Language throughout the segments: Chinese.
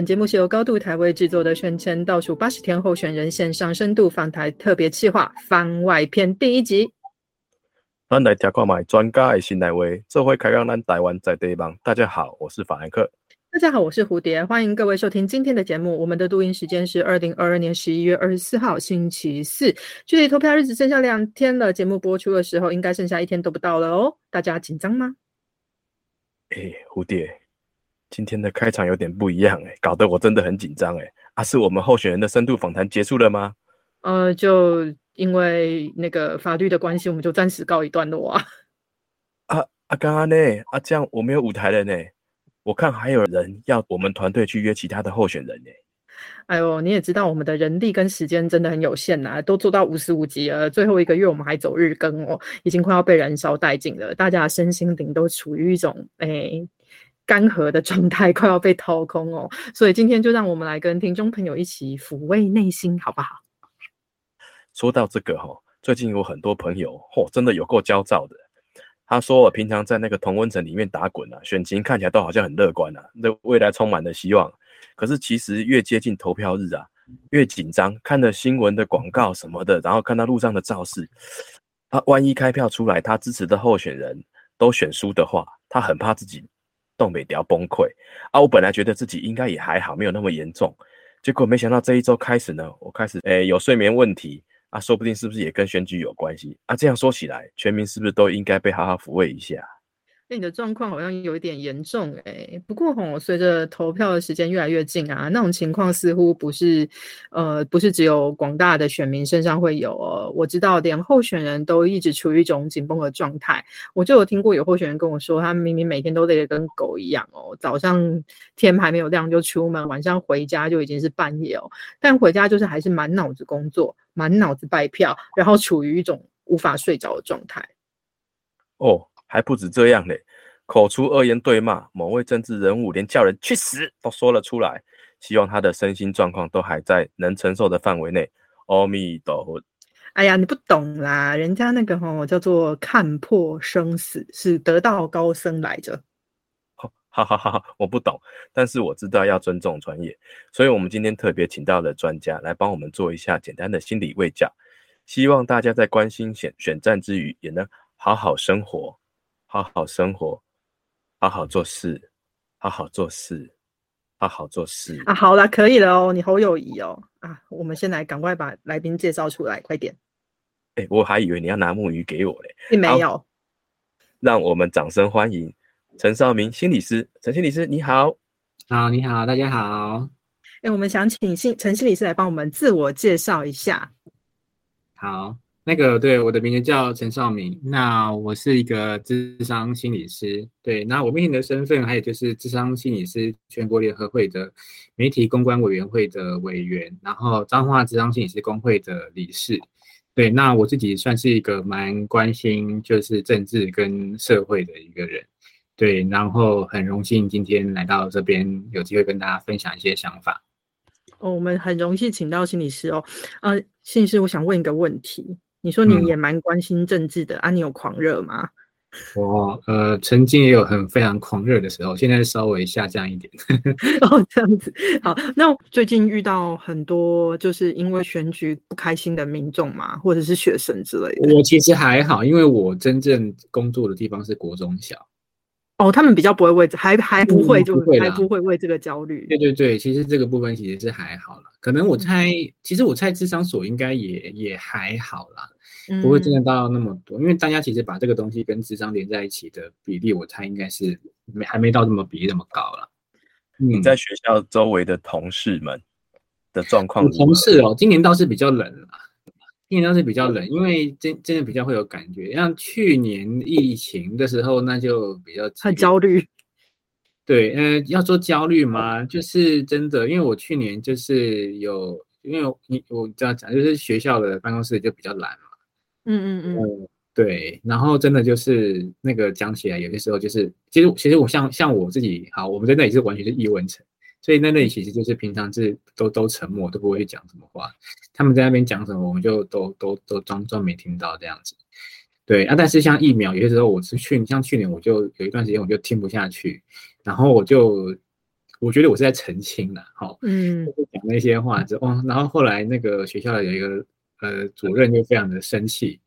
本节目是由高度台位制作的选前倒数八十天候选人线上深度访谈特别企划番外篇第一集。咱来听看卖专家的新来话，这回开讲咱台湾在地方。大家好，我是法兰克。大家好，我是蝴蝶，欢迎各位收听今天的节目。我们的录音时间是二零二二年十一月二十四号星期四，距离投票日子剩下两天了。节目播出的时候，应该剩下一天都不到了哦。大家紧张吗？哎，蝴蝶，今天的开场有点不一样哎，搞得我真的很紧张哎。啊，是我们候选人的深度访谈结束了吗？呃，就因为那个法律的关系，我们就暂时告一段落啊。啊啊，刚刚呢？啊，这样我没有舞台了呢。我看还有人要我们团队去约其他的候选人呢。哎呦，你也知道我们的人力跟时间真的很有限呐，都做到五十五级了，最后一个月我们还走日更哦，已经快要被燃烧殆尽了。大家身心灵都处于一种哎干涸的状态，快要被掏空哦。所以今天就让我们来跟听众朋友一起抚慰内心，好不好？说到这个哈，最近有很多朋友嚯，真的有够焦躁的。他说：“我平常在那个同温层里面打滚啊，选情看起来都好像很乐观啊，那未来充满了希望。可是其实越接近投票日啊，越紧张。看了新闻的广告什么的，然后看到路上的造势，他万一开票出来，他支持的候选人都选输的话，他很怕自己东北条崩溃啊。我本来觉得自己应该也还好，没有那么严重，结果没想到这一周开始呢，我开始诶有睡眠问题。”啊，说不定是不是也跟选举有关系啊？这样说起来，全民是不是都应该被好好抚慰一下？那你的状况好像有一点严重哎，不过吼，随着投票的时间越来越近啊，那种情况似乎不是，呃，不是只有广大的选民身上会有哦。我知道连候选人都一直处于一种紧绷的状态。我就有听过有候选人跟我说，他明明每天都累得跟狗一样哦，早上天还没有亮就出门，晚上回家就已经是半夜哦，但回家就是还是满脑子工作，满脑子拜票，然后处于一种无法睡着的状态。哦。还不止这样嘞，口出恶言对骂某位政治人物，连叫人去死都说了出来。希望他的身心状况都还在能承受的范围内。阿弥陀佛。哎呀，你不懂啦，人家那个吼叫做看破生死，是得道高僧来着。哈哈哈哈我不懂，但是我知道要尊重专业，所以我们今天特别请到了专家来帮我们做一下简单的心理慰教，希望大家在关心选选战之余，也能好好生活。好好生活，好好做事，好好做事，好好做事啊！好了，可以了哦，你好友谊哦啊！我们先来赶快把来宾介绍出来，快点！哎，我还以为你要拿木鱼给我嘞，并没有。让我们掌声欢迎陈少明心理师，陈心理师你好，好，你好，大家好。哎，我们想请心陈心理师来帮我们自我介绍一下。好。那个对，我的名字叫陈少明，那我是一个智商心理师。对，那我目前的身份还有就是智商心理师全国联合会的媒体公关委员会的委员，然后彰化智商心理师工会的理事。对，那我自己算是一个蛮关心就是政治跟社会的一个人。对，然后很荣幸今天来到这边，有机会跟大家分享一些想法。哦，我们很荣幸请到心理师哦。呃，心理师，我想问一个问题。你说你也蛮关心政治的啊？你有狂热吗？我呃，曾经也有很非常狂热的时候，现在稍微下降一点。哦，这样子。好，那最近遇到很多就是因为选举不开心的民众嘛，或者是学生之类的。我其实还好，因为我真正工作的地方是国中小。哦，他们比较不会为还还不会就还不会为这个焦虑。对对对，其实这个部分其实是还好了。可能我猜，其实我猜智商所应该也也还好啦，不会真的到那么多。因为大家其实把这个东西跟智商连在一起的比例，我猜应该是没还没到这么比那么高了。你在学校周围的同事们的状况？同事哦，今年倒是比较冷了。今年倒是比较冷，因为真真的比较会有感觉。像去年疫情的时候，那就比较太焦虑。对，呃，要说焦虑吗？就是真的，因为我去年就是有，因为你我这样讲，就是学校的办公室就比较懒嘛。嗯嗯嗯。对，然后真的就是那个讲起来，有些时候就是，其实其实我像像我自己，好，我们在那里是完全是易文成。所以那那里其实就是平常是都都沉默，都不会去讲什么话。他们在那边讲什么，我们就都都都装装没听到这样子。对啊，但是像疫苗，有些时候我是去，像去年我就有一段时间我就听不下去，然后我就我觉得我是在澄清了，好，嗯讲那些话之后，哦，然后后来那个学校的有一个呃主任就非常的生气，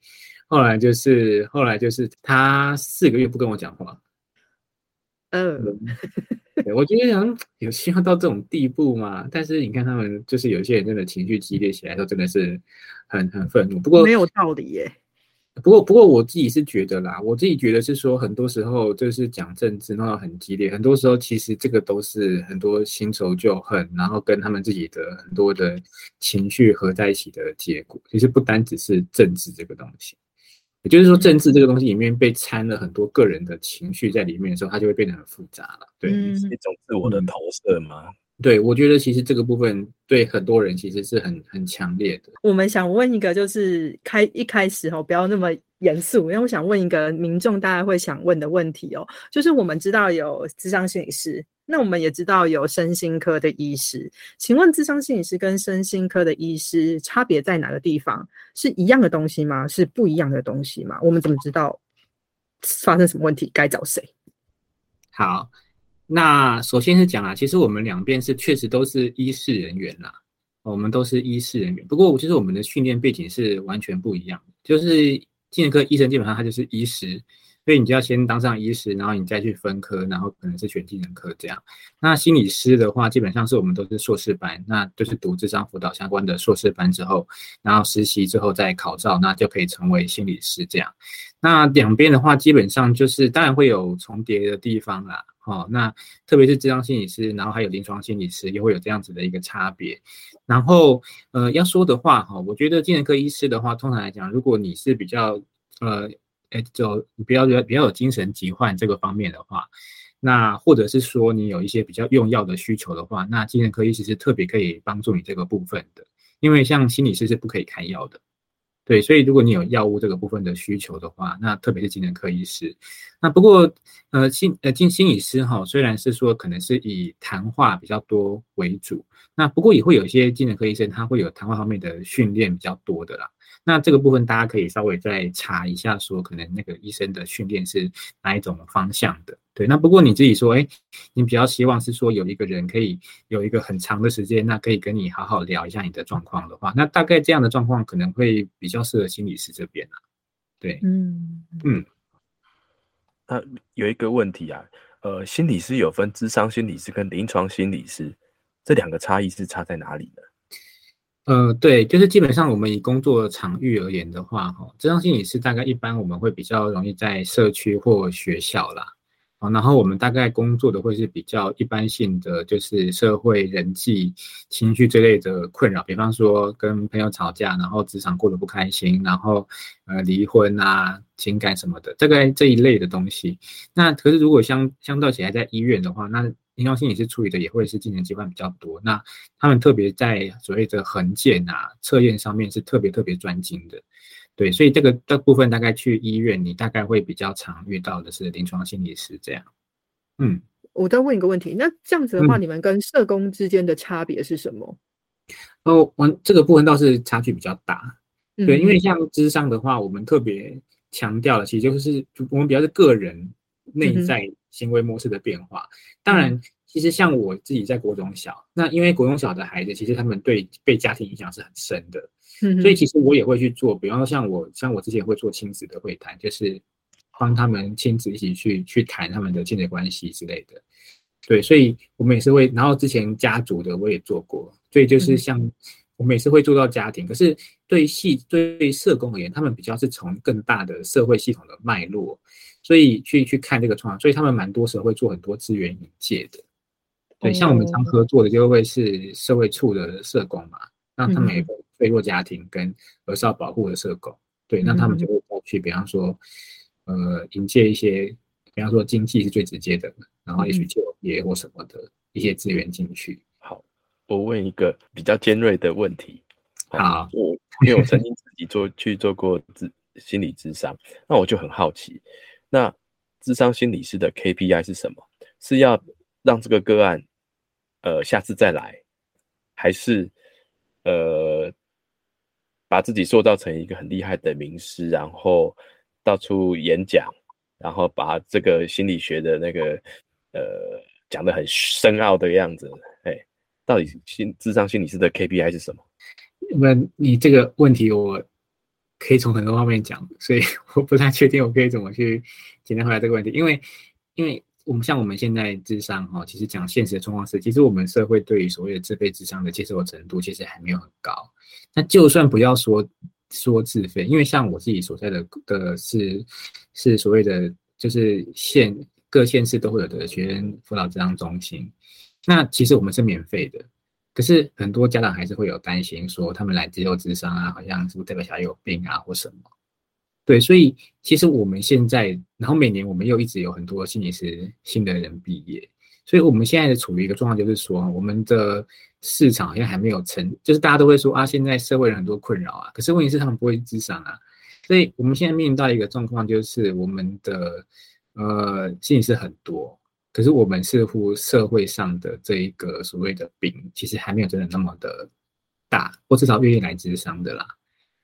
后来就是后来就是他四个月不跟我讲话，呃，对我觉得想有需要到这种地步吗？但是你看他们就是有些人真的情绪激烈起来的时候，真的是很很愤怒。不过没有道理耶。不过，不过我自己是觉得啦，我自己觉得是说，很多时候就是讲政治闹到很激烈，很多时候其实这个都是很多新仇旧恨，然后跟他们自己的很多的情绪合在一起的结果。其实不单只是政治这个东西，也就是说，政治这个东西里面被掺了很多个人的情绪在里面的时候，它就会变得很复杂了。对，嗯是一种自我的投射吗？对，我觉得其实这个部分对很多人其实是很很强烈的。我们想问一个，就是开一开始哦，不要那么严肃，因为我想问一个民众大家会想问的问题哦，就是我们知道有智商心理师，那我们也知道有身心科的医师，请问智商心理师跟身心科的医师差别在哪个地方？是一样的东西吗？是不一样的东西吗？我们怎么知道发生什么问题该找谁？好，那首先是讲啊，其实我们两边是确实都是医事人员啦，我们都是医事人员。不过，其实我们的训练背景是完全不一样。就是精神科医生基本上他就是医师，所以你就要先当上医师，然后你再去分科，然后可能是选精神科这样。那心理师的话，基本上是我们都是硕士班，那就是读智商辅导相关的硕士班之后，然后实习之后再考照，那就可以成为心理师这样。那两边的话，基本上就是当然会有重叠的地方啦。哦，那特别是智商心理师，然后还有临床心理师，也会有这样子的一个差别。然后，呃，要说的话，哈，我觉得精神科医师的话，通常来讲，如果你是比较，呃，哎，就比较比较有精神疾患这个方面的话，那或者是说你有一些比较用药的需求的话，那精神科医师是特别可以帮助你这个部分的，因为像心理师是不可以开药的。对，所以如果你有药物这个部分的需求的话，那特别是精神科医师。那不过，呃，心呃精心理师哈，虽然是说可能是以谈话比较多为主，那不过也会有一些精神科医生他会有谈话方面的训练比较多的啦。那这个部分大家可以稍微再查一下，说可能那个医生的训练是哪一种方向的。对，那不过你自己说，哎，你比较希望是说有一个人可以有一个很长的时间，那可以跟你好好聊一下你的状况的话，那大概这样的状况可能会比较适合心理师这边啊。对，嗯嗯，那有一个问题啊，呃，心理师有分智商心理师跟临床心理师，这两个差异是差在哪里呢？呃，对，就是基本上我们以工作场域而言的话，哈，智商心理师大概一般我们会比较容易在社区或学校啦。然后我们大概工作的会是比较一般性的，就是社会人际情绪这类的困扰，比方说跟朋友吵架，然后职场过得不开心，然后呃离婚啊、情感什么的，大概这一类的东西。那可是如果相相对起来在医院的话，那临床心理师处理的也会是精神疾患比较多。那他们特别在所谓的横检啊、测验上面是特别特别专精的。对，所以这个这部分大概去医院，你大概会比较常遇到的是临床心理师这样。嗯，我再问一个问题，那这样子的话，嗯你们跟社工之间的差别是什么？哦，我这个部分倒是差距比较大。对，因为嗯像智商的话，我们特别强调的，其实就是我们比较是个人内在行为模式的变化。当然，其实像我自己在国中小，那因为国中小的孩子，其实他们对被家庭影响是很深的。嗯所以其实我也会去做，比方说像我像我之前会做亲子的会谈，就是帮他们亲子一起去去谈他们的亲子关系之类的。对，所以我们也是会，然后之前家族的我也做过，所以就是嗯像我们也是会做到家庭，可是对系对社工而言，他们比较是从更大的社会系统的脉络，所以去去看这个状况，所以他们蛮多时候会做很多资源引介的。对，像我们常哦合作的就会是社会处的社工嘛，那他们也嗯。会脆弱家庭跟儿少保护的社工，对，那他们就会再去，比方说，呃，引介一些，比方说经济是最直接的，然后也许嗯就业或什么的一些资源进去。好，我问一个比较尖锐的问题。好我因为我曾经自己做去做过智心理智商，那我就很好奇，那智商心理师的 KPI 是什么？是要让这个个案，呃，下次再来，还是呃，把自己塑造成一个很厉害的名师，然后到处演讲，然后把这个心理学的那个呃讲的很深奥的样子，哎，到底心智商心理师的 KPI 是什么？那你这个问题我可以从很多方面讲，所以 我不太确定我可以怎么去简单回答这个问题，因为因为我们像我们现在智商哈，其实讲现实的状况是，其实我们社会对于所谓的自费智商的接受程度其实还没有很高。那就算不要说说自费，因为像我自己所在的的是是所谓的就是县各县市都会有的学生辅导智商中心，那其实我们是免费的。可是很多家长还是会有担心，说他们来接受智商啊，好像是不是代表小孩有病啊或什么？对，所以其实我们现在，然后每年我们又一直有很多心理师新的人毕业，所以我们现在的处于一个状况，就是说我们的市场好像还没有成，就是大家都会说啊，现在社会人很多困扰啊，可是问题是他们不会智商啊，所以我们现在面临到一个状况，就是我们的呃心理师很多。可是我们似乎社会上的这一个所谓的饼，其实还没有真的那么的大，或至少愿意来咨商的啦，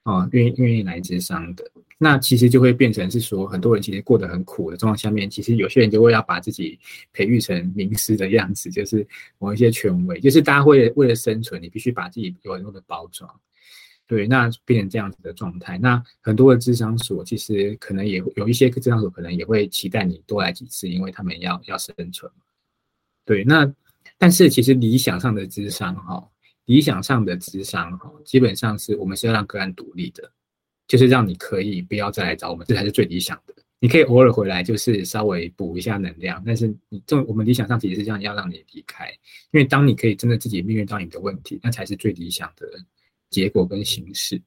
哦，愿意愿意来咨商的，那其实就会变成是说，很多人其实过得很苦的状况下面，其实有些人就会要把自己培育成名师的样子，就是某一些权威，就是大家会为了生存，你必须把自己有很多的包装。对，那变成这样子的状态，那很多的智商所其实可能也有一些智商所可能也会期待你多来几次，因为他们要要生存。对，那但是其实理想上的智商哈，理想上的智商哈，基本上是我们是要让个案独立的，就是让你可以不要再来找我们，这才是最理想的。你可以偶尔回来，就是稍微补一下能量，但是你这我们理想上其实是这样，要让你离开，因为当你可以真的自己面对到你的问题，那才是最理想的。结果跟形式，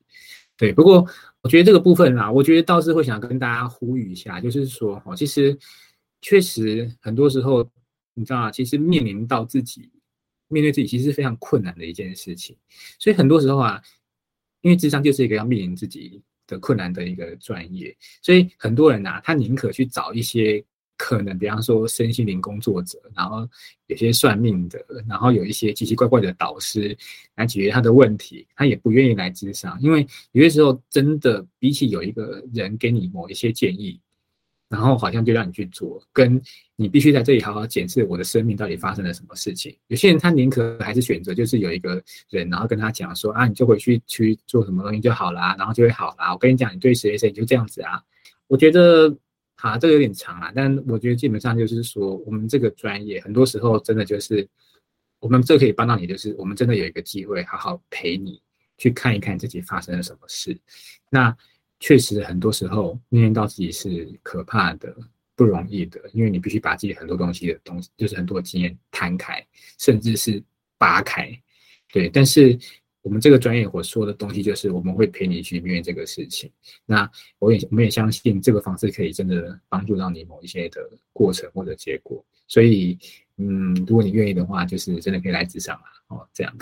对。不过我觉得这个部分啊，我觉得倒是会想跟大家呼吁一下，就是说，哦，其实确实很多时候，你知道啊？其实面临到自己面对自己，其实是非常困难的一件事情。所以很多时候啊，因为智商就是一个要面临自己的困难的一个专业，所以很多人呐，他宁可去找一些。可能，比方说身心灵工作者，然后有些算命的，然后有一些奇奇怪怪的导师来解决他的问题，他也不愿意来智商，因为有些时候真的比起有一个人给你某一些建议，然后好像就让你去做，跟你必须在这里好好检视我的生命到底发生了什么事情。有些人他宁可还是选择就是有一个人，然后跟他讲说啊，你就回去去做什么东西就好啦，然后就会好啦。我跟你讲，你对谁谁就这样子啊。我觉得。好，这个有点长啊，但我觉得基本上就是说，我们这个专业很多时候真的就是，我们这可以帮到你，就是我们真的有一个机会，好好陪你去看一看自己发生了什么事。那确实很多时候面临到自己是可怕的、不容易的，因为你必须把自己很多东西的东西，就是很多经验摊开，甚至是扒开，对，但是。我们这个专业我说的东西，就是我们会陪你去面对这个事情。那我也我们也相信这个方式可以真的帮助到你某一些的过程或者结果。所以，嗯，如果你愿意的话，就是真的可以来职场啊，哦，这样。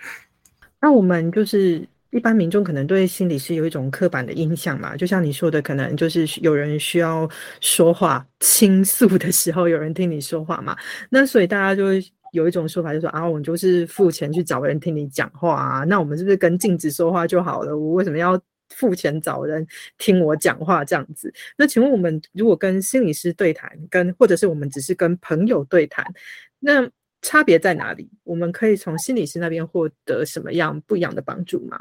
那我们就是一般民众可能对心理师有一种刻板的印象嘛，就像你说的，可能就是有人需要说话倾诉的时候，有人听你说话嘛。那所以大家就会。有一种说法就是说啊，我们就是付钱去找人听你讲话啊，那我们是不是跟镜子说话就好了？我为什么要付钱找人听我讲话这样子？那请问我们如果跟心理师对谈，跟或者是我们只是跟朋友对谈，那差别在哪里？我们可以从心理师那边获得什么样不一样的帮助吗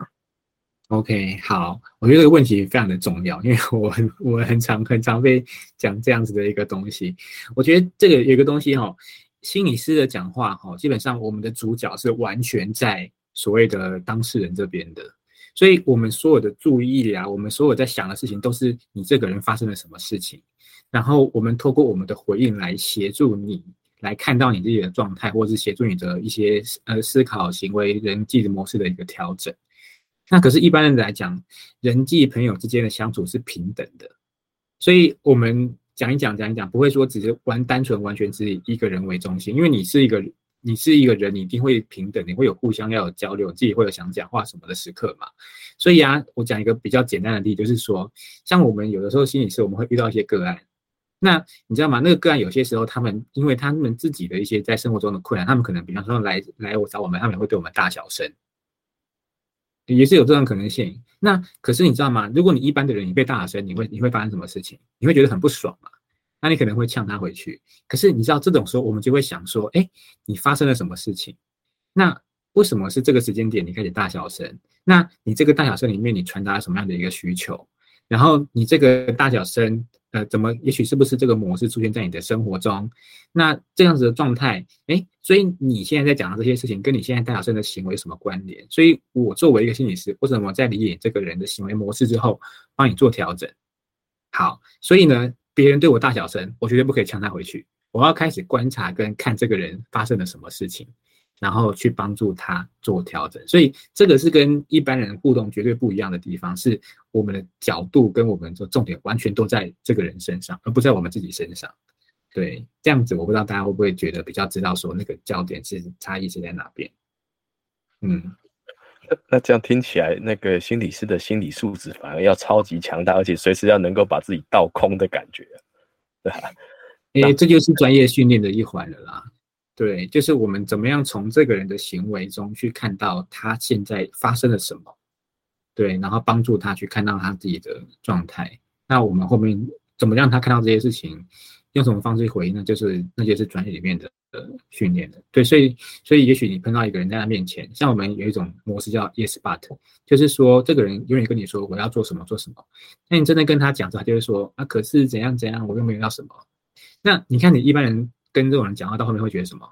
？OK，好，我觉得这个问题非常的重要，因为我很我很常很常被讲这样子的一个东西。我觉得这个有一个东西哈。心理师的讲话，哈，基本上我们的主角是完全在所谓的当事人这边的，所以我们所有的注意力啊，我们所有在想的事情，都是你这个人发生了什么事情，然后我们透过我们的回应来协助你，来看到你自己的状态，或是协助你的一些呃思考、行为、人际的模式的一个调整。那可是，一般人来讲，人际朋友之间的相处是平等的，所以我们。讲一讲，讲一讲，不会说只是完单纯完全只以一个人为中心，因为你是一个你是一个人，你一定会平等，你会有互相要有交流，自己会有想讲话什么的时刻嘛。所以啊，我讲一个比较简单的例子，就是说，像我们有的时候心理师，我们会遇到一些个案，那你知道吗？那个个案有些时候，他们因为他们自己的一些在生活中的困难，他们可能比方说来来我找我们，他们会对我们大小声，也是有这种可能性。那可是你知道吗？如果你一般的人，你被大声，你会你会发生什么事情？你会觉得很不爽嘛？那你可能会呛他回去。可是你知道这种时候，我们就会想说，哎，你发生了什么事情？那为什么是这个时间点你开始大小声？那你这个大小声里面你传达了什么样的一个需求？然后你这个大小声，呃，怎么？也许是不是这个模式出现在你的生活中？那这样子的状态，哎，所以你现在在讲的这些事情，跟你现在大小声的行为有什么关联？所以我作为一个心理师，为什么在理解这个人的行为模式之后，帮你做调整？好，所以呢，别人对我大小声，我绝对不可以呛他回去。我要开始观察跟看这个人发生了什么事情。然后去帮助他做调整，所以这个是跟一般人互动绝对不一样的地方，是我们的角度跟我们的重点完全都在这个人身上，而不在我们自己身上。对，这样子我不知道大家会不会觉得比较知道说那个焦点是差异是在哪边。嗯，那那这样听起来，那个心理师的心理素质反而要超级强大，而且随时要能够把自己倒空的感觉，对吧？哎，这就是专业训练的一环了啦。对，就是我们怎么样从这个人的行为中去看到他现在发生了什么，对，然后帮助他去看到他自己的状态。那我们后面怎么让他看到这些事情，用什么方式回应呢？就是那些是专业里面的呃训练的。对，所以所以也许你碰到一个人在他面前，像我们有一种模式叫 Yes But，就是说这个人永远跟你说我要做什么做什么，那你真的跟他讲之后，他就会说啊，可是怎样怎样，我又没有要什么。那你看你一般人。跟这种人讲话到后面会觉得什么？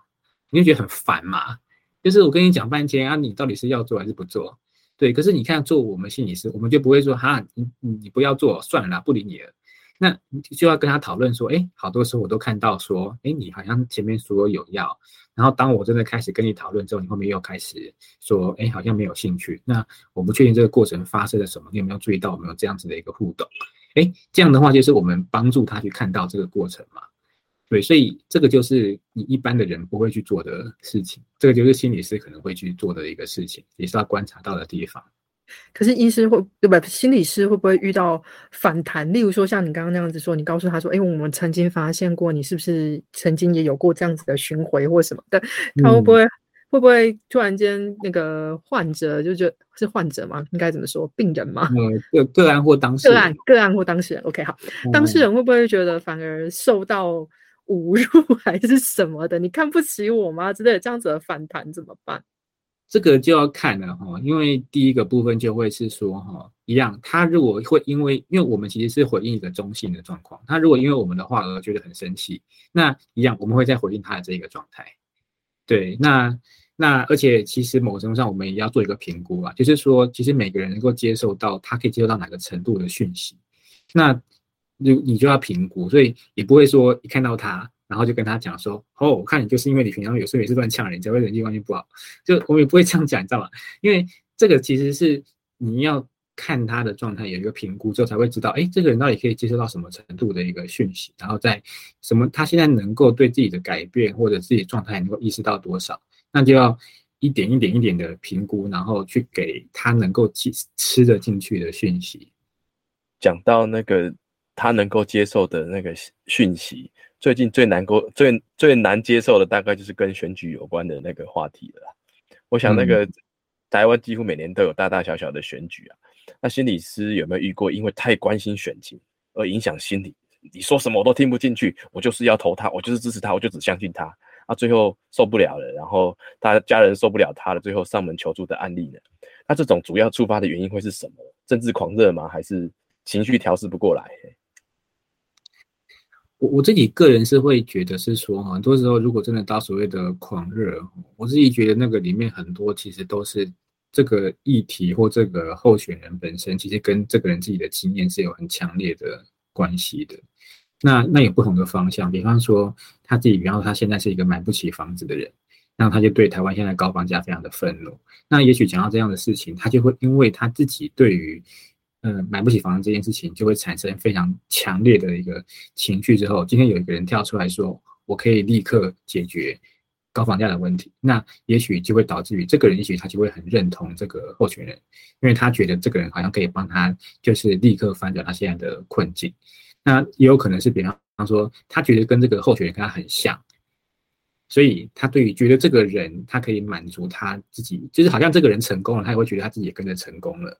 你会觉得很烦嘛？就是我跟你讲半天啊，你到底是要做还是不做？对，可是你看做我们心理师，我们就不会说哈，你你不要做算了啦，不理你了。那就要跟他讨论说，哎，好多时候我都看到说，哎，你好像前面说有要，然后当我真的开始跟你讨论之后，你后面又开始说，哎，好像没有兴趣。那我不确定这个过程发生了什么，你有没有注意到我们有这样子的一个互动？哎，这样的话就是我们帮助他去看到这个过程嘛。对，所以这个就是你一般的人不会去做的事情，这个就是心理师可能会去做的一个事情，也是他观察到的地方。可是医师会对吧？心理师会不会遇到反弹？例如说像你刚刚那样子说，你告诉他说：“哎，我们曾经发现过，你是不是曾经也有过这样子的巡回或什么的？”他会不会会不会突然间那个患者就觉得是患者吗？应该怎么说？病人吗？嗯，个个案或当事人，个案个案或当事人。OK，好，当事人会不会觉得反而受到？侮辱 还是什么的？你看不起我吗？之类的这样子的反弹怎么办？这个就要看了哈，因为第一个部分就会是说哈，一样，他如果会因为，因为我们其实是回应一个中性的状况，他如果因为我们的话而觉得很生气，那一样我们会再回应他的这个状态。对，那那而且其实某种程度上我们也要做一个评估啊，就是说其实每个人能够接受到他可以接受到哪个程度的讯息，那。你你就要评估，所以也不会说一看到他，然后就跟他讲说，哦，我看你就是因为你平常有时候也是乱呛人，才会人际关系不好。就我们也不会这样讲，你知道吗？因为这个其实是你要看他的状态，有一个评估之后才会知道，哎，这个人到底可以接受到什么程度的一个讯息，然后在什么他现在能够对自己的改变或者自己状态能够意识到多少，那就要一点一点一点的评估，然后去给他能够吃吃得进去的讯息。讲到那个。他能够接受的那个讯息，最近最难过、最最难接受的，大概就是跟选举有关的那个话题了。我想，那个台湾几乎每年都有大大小小的选举啊。那心理师有没有遇过，因为太关心选情而影响心理？你说什么我都听不进去，我就是要投他，我就是支持他，我就只相信他。啊，最后受不了了，然后他家人受不了他了，最后上门求助的案例呢？那这种主要触发的原因会是什么？政治狂热吗？还是情绪调试不过来？我我自己个人是会觉得是说，很多时候如果真的到所谓的狂热，我自己觉得那个里面很多其实都是这个议题或这个候选人本身，其实跟这个人自己的经验是有很强烈的关系的。那那有不同的方向，比方说他自己，比方说他现在是一个买不起房子的人，那他就对台湾现在高房价非常的愤怒。那也许讲到这样的事情，他就会因为他自己对于嗯，买不起房这件事情就会产生非常强烈的一个情绪。之后，今天有一个人跳出来说，我可以立刻解决高房价的问题，那也许就会导致于这个人，也许他就会很认同这个候选人，因为他觉得这个人好像可以帮他，就是立刻翻转他现在的困境。那也有可能是比方说，他觉得跟这个候选人跟他很像，所以他对于觉得这个人他可以满足他自己，就是好像这个人成功了，他也会觉得他自己也跟着成功了。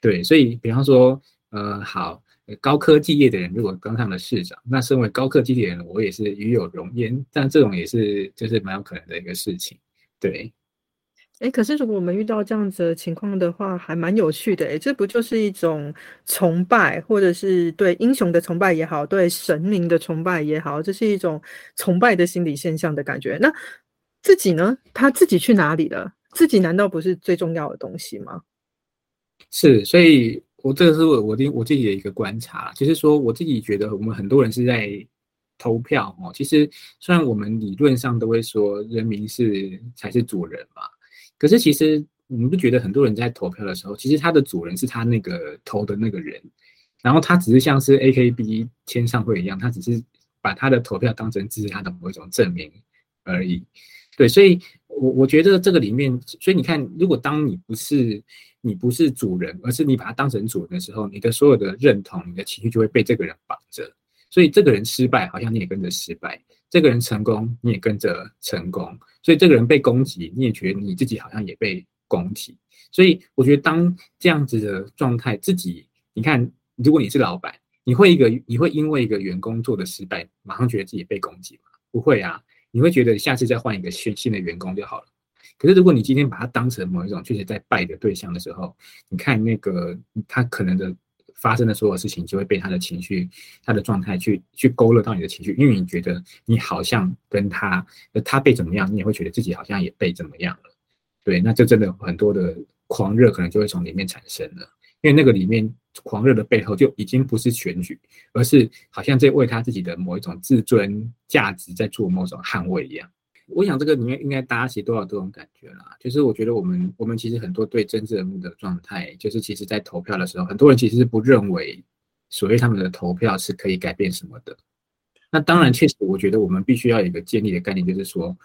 对，所以比方说，呃，好，高科技业的人如果当上了市长，那身为高科技的人，我也是与有荣焉。但这种也是就是蛮有可能的一个事情，对。哎，可是如果我们遇到这样子的情况的话，还蛮有趣的。哎，这不就是一种崇拜，或者是对英雄的崇拜也好，对神明的崇拜也好，这是一种崇拜的心理现象的感觉。那自己呢？他自己去哪里了？自己难道不是最重要的东西吗？是，所以我这个是我我的我自己的一个观察，就是说我自己觉得我们很多人是在投票哦。其实虽然我们理论上都会说人民是才是主人嘛。可是其实你们不觉得很多人在投票的时候，其实他的主人是他那个投的那个人，然后他只是像是 A K B 签上会一样，他只是把他的投票当成支持他的某一种证明而已。对，所以我我觉得这个里面，所以你看，如果当你不是你不是主人，而是你把他当成主人的时候，你的所有的认同、你的情绪就会被这个人绑着。所以这个人失败，好像你也跟着失败；这个人成功，你也跟着成功。所以这个人被攻击，你也觉得你自己好像也被攻击。所以我觉得，当这样子的状态，自己你看，如果你是老板，你会一个你会因为一个员工做的失败，马上觉得自己被攻击吗？不会啊，你会觉得下次再换一个新新的员工就好了。可是如果你今天把他当成某一种确实在拜的对象的时候，你看那个他可能的。发生的所有事情就会被他的情绪、他的状态去去勾勒到你的情绪，因为你觉得你好像跟他，他被怎么样，你也会觉得自己好像也被怎么样了。对，那这真的很多的狂热可能就会从里面产生了，因为那个里面狂热的背后就已经不是选举，而是好像在为他自己的某一种自尊价值在做某种捍卫一样。我想这个里面应该大家其实都有这种感觉啦，就是我觉得我们我们其实很多对政治人物的状态，就是其实在投票的时候，很多人其实是不认为所谓他们的投票是可以改变什么的。那当然，确实我觉得我们必须要有一个建立的概念，就是说，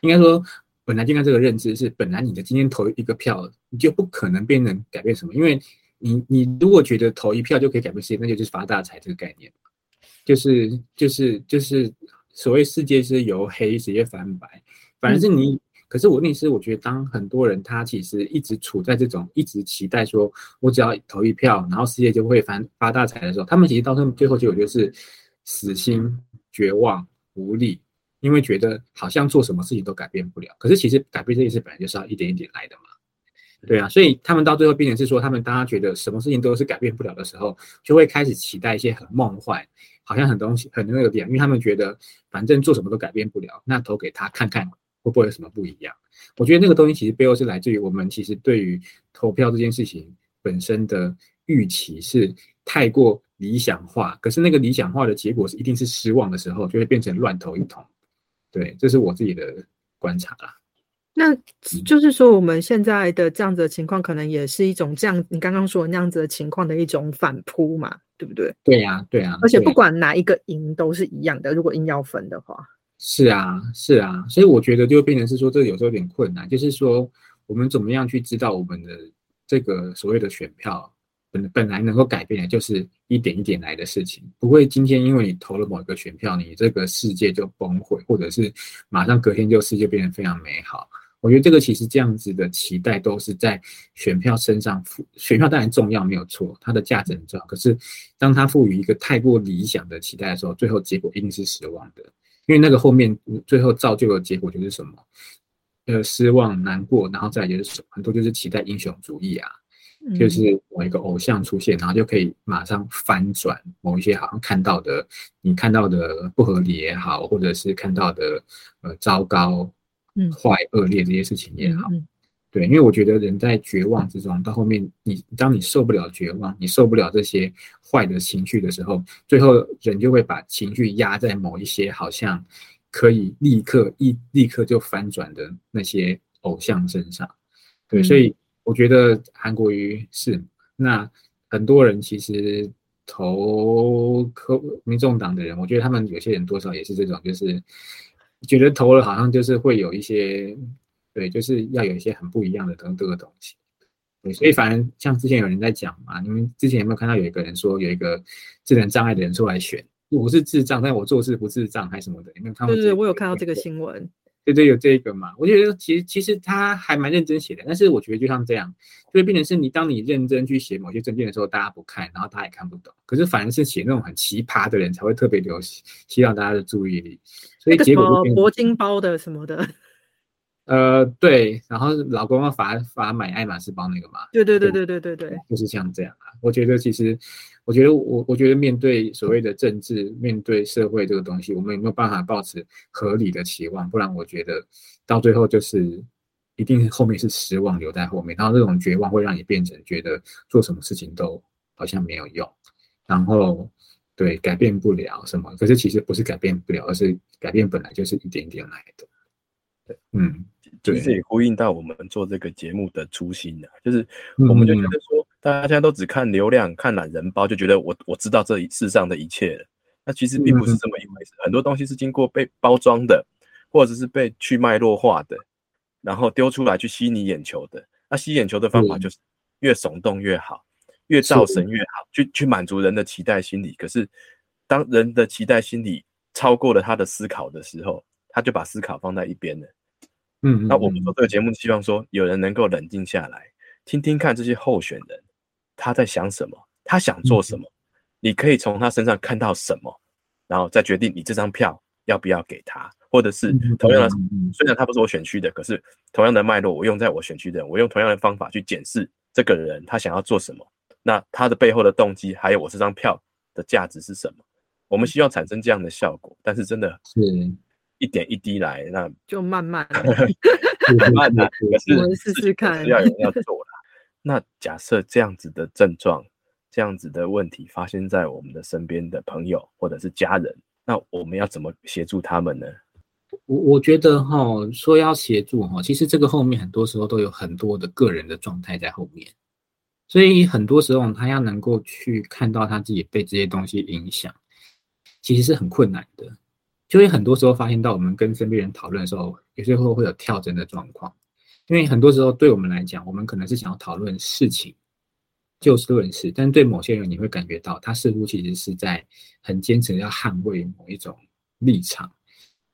应该说本来就该这个认知是，本来你的今天投一个票，你就不可能变成改变什么，因为你你如果觉得投一票就可以改变世界，那就就是发大财这个概念，就是就是就是。所谓世界是由黑直接翻白，反而是你。可是我那时，我觉得当很多人他其实一直处在这种一直期待说，我只要投一票，然后世界就会翻发大财的时候，他们其实到最后最后结果就是死心、绝望、无力，因为觉得好像做什么事情都改变不了。可是其实改变这件事本来就是要一点一点来的嘛，对啊。所以他们到最后变成是说，他们大家觉得什么事情都是改变不了的时候，就会开始期待一些很梦幻。好像很东西很那个点，因为他们觉得反正做什么都改变不了，那投给他看看会不会有什么不一样。我觉得那个东西其实背后是来自于我们其实对于投票这件事情本身的预期是太过理想化，可是那个理想化的结果是一定是失望的时候，就会变成乱投一通。对，这是我自己的观察啦。那就是说，我们现在的这样子的情况，可能也是一种这样你刚刚说那样子的情况的一种反扑嘛。对不对？对呀，对呀。而且不管哪一个赢都是一样的。如果硬要分的话，是啊，是啊。所以我觉得就变成是说，这有时候有点困难。就是说，我们怎么样去知道我们的这个所谓的选票本本来能够改变的，就是一点一点来的事情，不会今天因为你投了某一个选票，你这个世界就崩溃，或者是马上隔天就世界变得非常美好。我觉得这个其实这样子的期待都是在选票身上赋，选票当然重要没有错，它的价值很重要。可是当它赋予一个太过理想的期待的时候，最后结果一定是失望的，因为那个后面最后造就的结果就是什么？呃，失望、难过，然后再就是很多就是期待英雄主义啊，就是某一个偶像出现，然后就可以马上翻转某一些好像看到的你看到的不合理也好，或者是看到的呃糟糕。嗯，坏恶劣这些事情也好，对，因为我觉得人在绝望之中，到后面你当你受不了绝望，你受不了这些坏的情绪的时候，最后人就会把情绪压在某一些好像可以立刻一立刻就翻转的那些偶像身上。对，所以我觉得韩国瑜是那很多人其实投科民众党的人，我觉得他们有些人多少也是这种，就是。觉得投了好像就是会有一些，对，就是要有一些很不一样的等这个东西，对，所以反正像之前有人在讲嘛，你们之前有没有看到有一个人说有一个智能障碍的人出来选，我是智障，但我做事不智障还是什么的，有没有看过？对对，我有看到这个新闻。对对，有这个嘛？我觉得其实其实他还蛮认真写的，但是我觉得就像这样，就会变成是你当你认真去写某些证件的时候，大家不看，然后他也看不懂。可是反而是写那种很奇葩的人才会特别留吸吸到大家的注意力，所以结果就变铂金包的什么的。呃，对，然后老公要罚罚买爱马仕包那个嘛？对对对对对对对，就是像这样啊。我觉得其实，我觉得我我觉得面对所谓的政治，面对社会这个东西，我们有没有办法保持合理的期望？不然我觉得到最后就是一定后面是失望留在后面，然后这种绝望会让你变成觉得做什么事情都好像没有用，然后对改变不了什么。可是其实不是改变不了，而是改变本来就是一点点来的。对，嗯。其实也呼应到我们做这个节目的初心的，就是我们就觉得说，大家现在都只看流量、看懒人包，就觉得我我知道这世上的一切了。那其实并不是这么一回事，很多东西是经过被包装的，或者是被去脉络化的，然后丢出来去吸你眼球的。那吸眼球的方法就是越耸动越好，越造神越好，去去满足人的期待心理。可是当人的期待心理超过了他的思考的时候，他就把思考放在一边了。嗯，那我们做这个节目，希望说有人能够冷静下来，听听看这些候选人他在想什么，他想做什么，你可以从他身上看到什么，然后再决定你这张票要不要给他，或者是同样的，虽然他不是我选区的，可是同样的脉络，我用在我选区的人，我用同样的方法去检视这个人他想要做什么，那他的背后的动机，还有我这张票的价值是什么？我们希望产生这样的效果，但是真的是。一点一滴来，那就慢慢 慢慢的。可是我们试试看，要有人要做了。那假设这样子的症状、这样子的问题发生在我们的身边的朋友或者是家人，那我们要怎么协助他们呢？我我觉得哈，说要协助哈，其实这个后面很多时候都有很多的个人的状态在后面，所以很多时候他要能够去看到他自己被这些东西影响，其实是很困难的。就会很多时候发现到，我们跟身边人讨论的时候，有时候会有跳针的状况。因为很多时候对我们来讲，我们可能是想要讨论事情，就事论事，但对某些人，你会感觉到他似乎其实是在很坚持要捍卫某一种立场。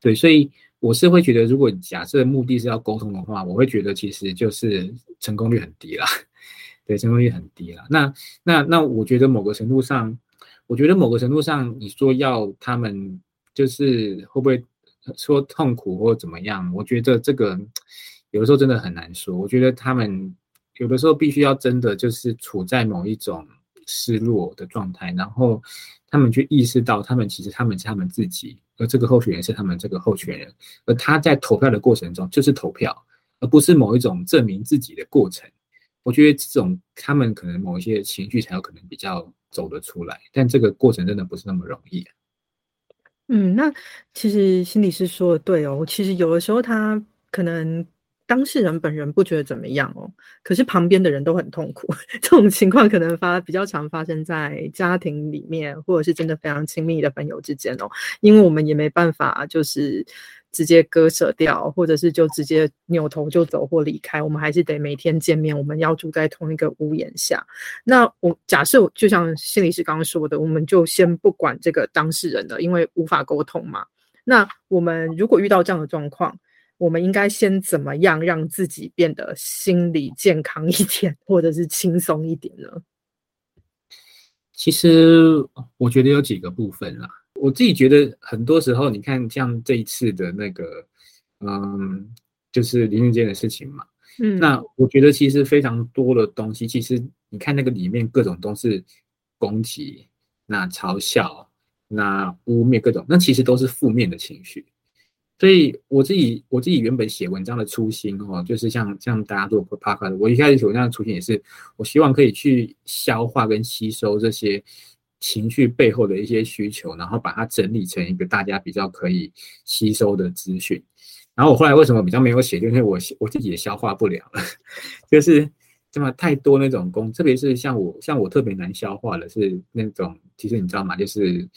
对，所以我是会觉得，如果假设目的是要沟通的话，我会觉得其实就是成功率很低啦。对，成功率很低啦。那那那，我觉得某个程度上，我觉得某个程度上，你说要他们。就是会不会说痛苦或怎么样？我觉得这个有的时候真的很难说。我觉得他们有的时候必须要真的就是处在某一种失落的状态，然后他们去意识到，他们其实他们是他们自己，而这个候选人是他们这个候选人，而他在投票的过程中就是投票，而不是某一种证明自己的过程。我觉得这种他们可能某一些情绪才有可能比较走得出来，但这个过程真的不是那么容易。嗯，那其实心理师说的对哦。其实有的时候他可能当事人本人不觉得怎么样哦，可是旁边的人都很痛苦。这种情况可能发比较常发生在家庭里面，或者是真的非常亲密的朋友之间哦，因为我们也没办法就是。直接割舍掉，或者是就直接扭头就走或离开，我们还是得每天见面。我们要住在同一个屋檐下。那我假设，就像心理师刚刚说的，我们就先不管这个当事人了，因为无法沟通嘛。那我们如果遇到这样的状况，我们应该先怎么样让自己变得心理健康一点，或者是轻松一点呢？其实我觉得有几个部分啦。我自己觉得，很多时候，你看像这一次的那个，嗯，就是林俊杰的事情嘛，嗯，那我觉得其实非常多的东西，其实你看那个里面各种都是攻击、那嘲笑、那污蔑各种，那其实都是负面的情绪。所以我自己我自己原本写文章的初心哦，就是像像大家做 p o 的，我一开始写文章的初心也是，我希望可以去消化跟吸收这些。情绪背后的一些需求，然后把它整理成一个大家比较可以吸收的资讯。然后我后来为什么比较没有写，就是我我自己也消化不了了，就是这么太多那种工，特别是像我像我特别难消化的是那种，其实你知道吗？就是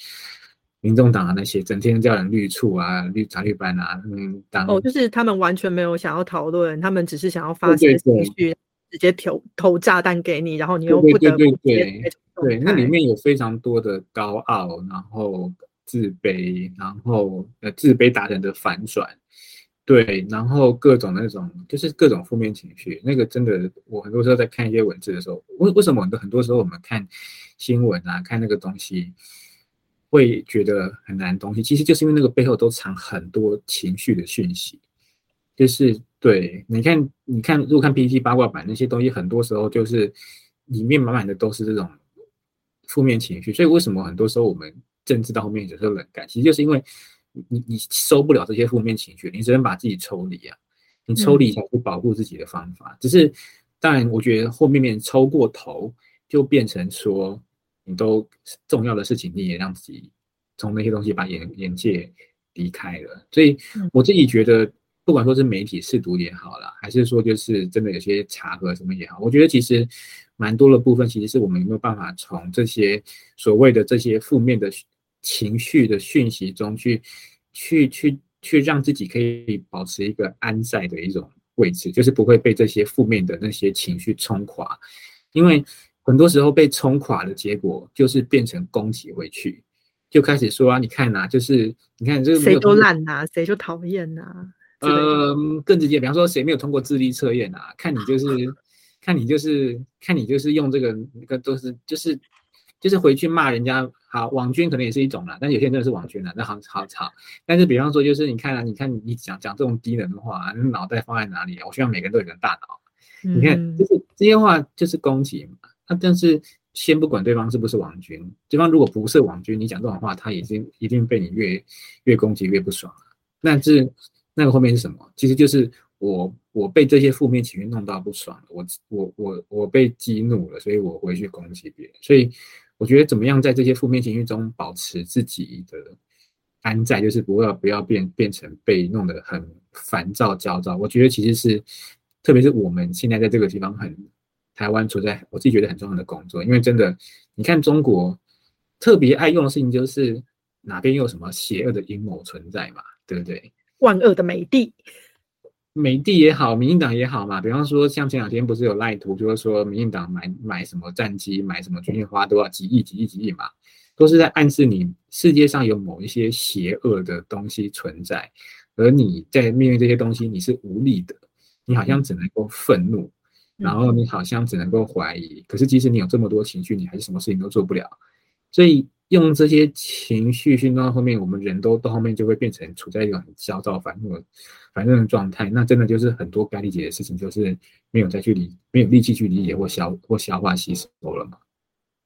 民众党啊那些整天叫人绿处啊、绿茶绿班啊，嗯，当哦，就是他们完全没有想要讨论，他们只是想要发泄情绪。直接投投炸弹给你，然后你又不得不对对，那里面有非常多的高傲，然后自卑，然后呃自卑达人的反转，对，然后各种那种就是各种负面情绪，那个真的，我很多时候在看一些文字的时候，为为什么很多很多时候我们看新闻啊，看那个东西会觉得很难东西，其实就是因为那个背后都藏很多情绪的讯息，就是对，你看你看如果看 PPT 八卦版那些东西，很多时候就是里面满满的都是这种负面情绪，所以为什么很多时候我们政治到后面有时候冷感，其实就是因为。你你收不了这些负面情绪，你只能把自己抽离啊。你抽离才是保护自己的方法。只是，当然，我觉得后面面抽过头，就变成说，你都重要的事情，你也让自己从那些东西把眼眼界离开了。所以，我自己觉得，不管说是媒体试读也好啦，还是说就是真的有些查核什么也好，我觉得其实蛮多的部分，其实是我们有没有办法从这些所谓的这些负面的。情绪的讯息中去，去去去让自己可以保持一个安在的一种位置，就是不会被这些负面的那些情绪冲垮。因为很多时候被冲垮的结果，就是变成攻击回去，就开始说啊，你看呐，就是你看这个谁都烂呐，谁就讨厌呐。呃，更直接，比方说谁没有通过智力测验啊？看你就是，看你就是，看你就是用这个那个都是就是。就是回去骂人家，好网军可能也是一种啦，但有些人真的是网军啦，那好好吵。但是比方说，就是你看啊，你看你讲讲这种低能的话，你脑袋放在哪里啊？我希望每个人都有个大脑。你看，就是这些话就是攻击嘛。那但是先不管对方是不是网军，对方如果不是网军，你讲这种话，他已经一定被你越越攻击越不爽了。那是那个后面是什么？其实就是我我被这些负面情绪弄到不爽了，我我我我被激怒了，所以我回去攻击别人，所以。我觉得怎么样在这些负面情绪中保持自己的安在，就是不要不要变变成被弄得很烦躁焦躁。我觉得其实是，特别是我们现在在这个地方很台湾处在我自己觉得很重要的工作，因为真的你看中国特别爱用的事情就是哪边有什么邪恶的阴谋存在嘛，对不对？万恶的美帝。美帝也好，民进党也好嘛，比方说像前两天不是有赖图，就是说民进党买买什么战机，买什么军舰花多少几亿几亿几亿嘛，都是在暗示你世界上有某一些邪恶的东西存在，而你在面对这些东西你是无力的，你好像只能够愤怒，然后你好像只能够怀疑，可是即使你有这么多情绪，你还是什么事情都做不了，所以。用这些情绪熏到后面，我们人都到后面就会变成处在一种很焦躁、烦怒、烦怒的状态。那真的就是很多该理解的事情，就是没有再去理，没有力气去理解或消或消化吸收了嘛。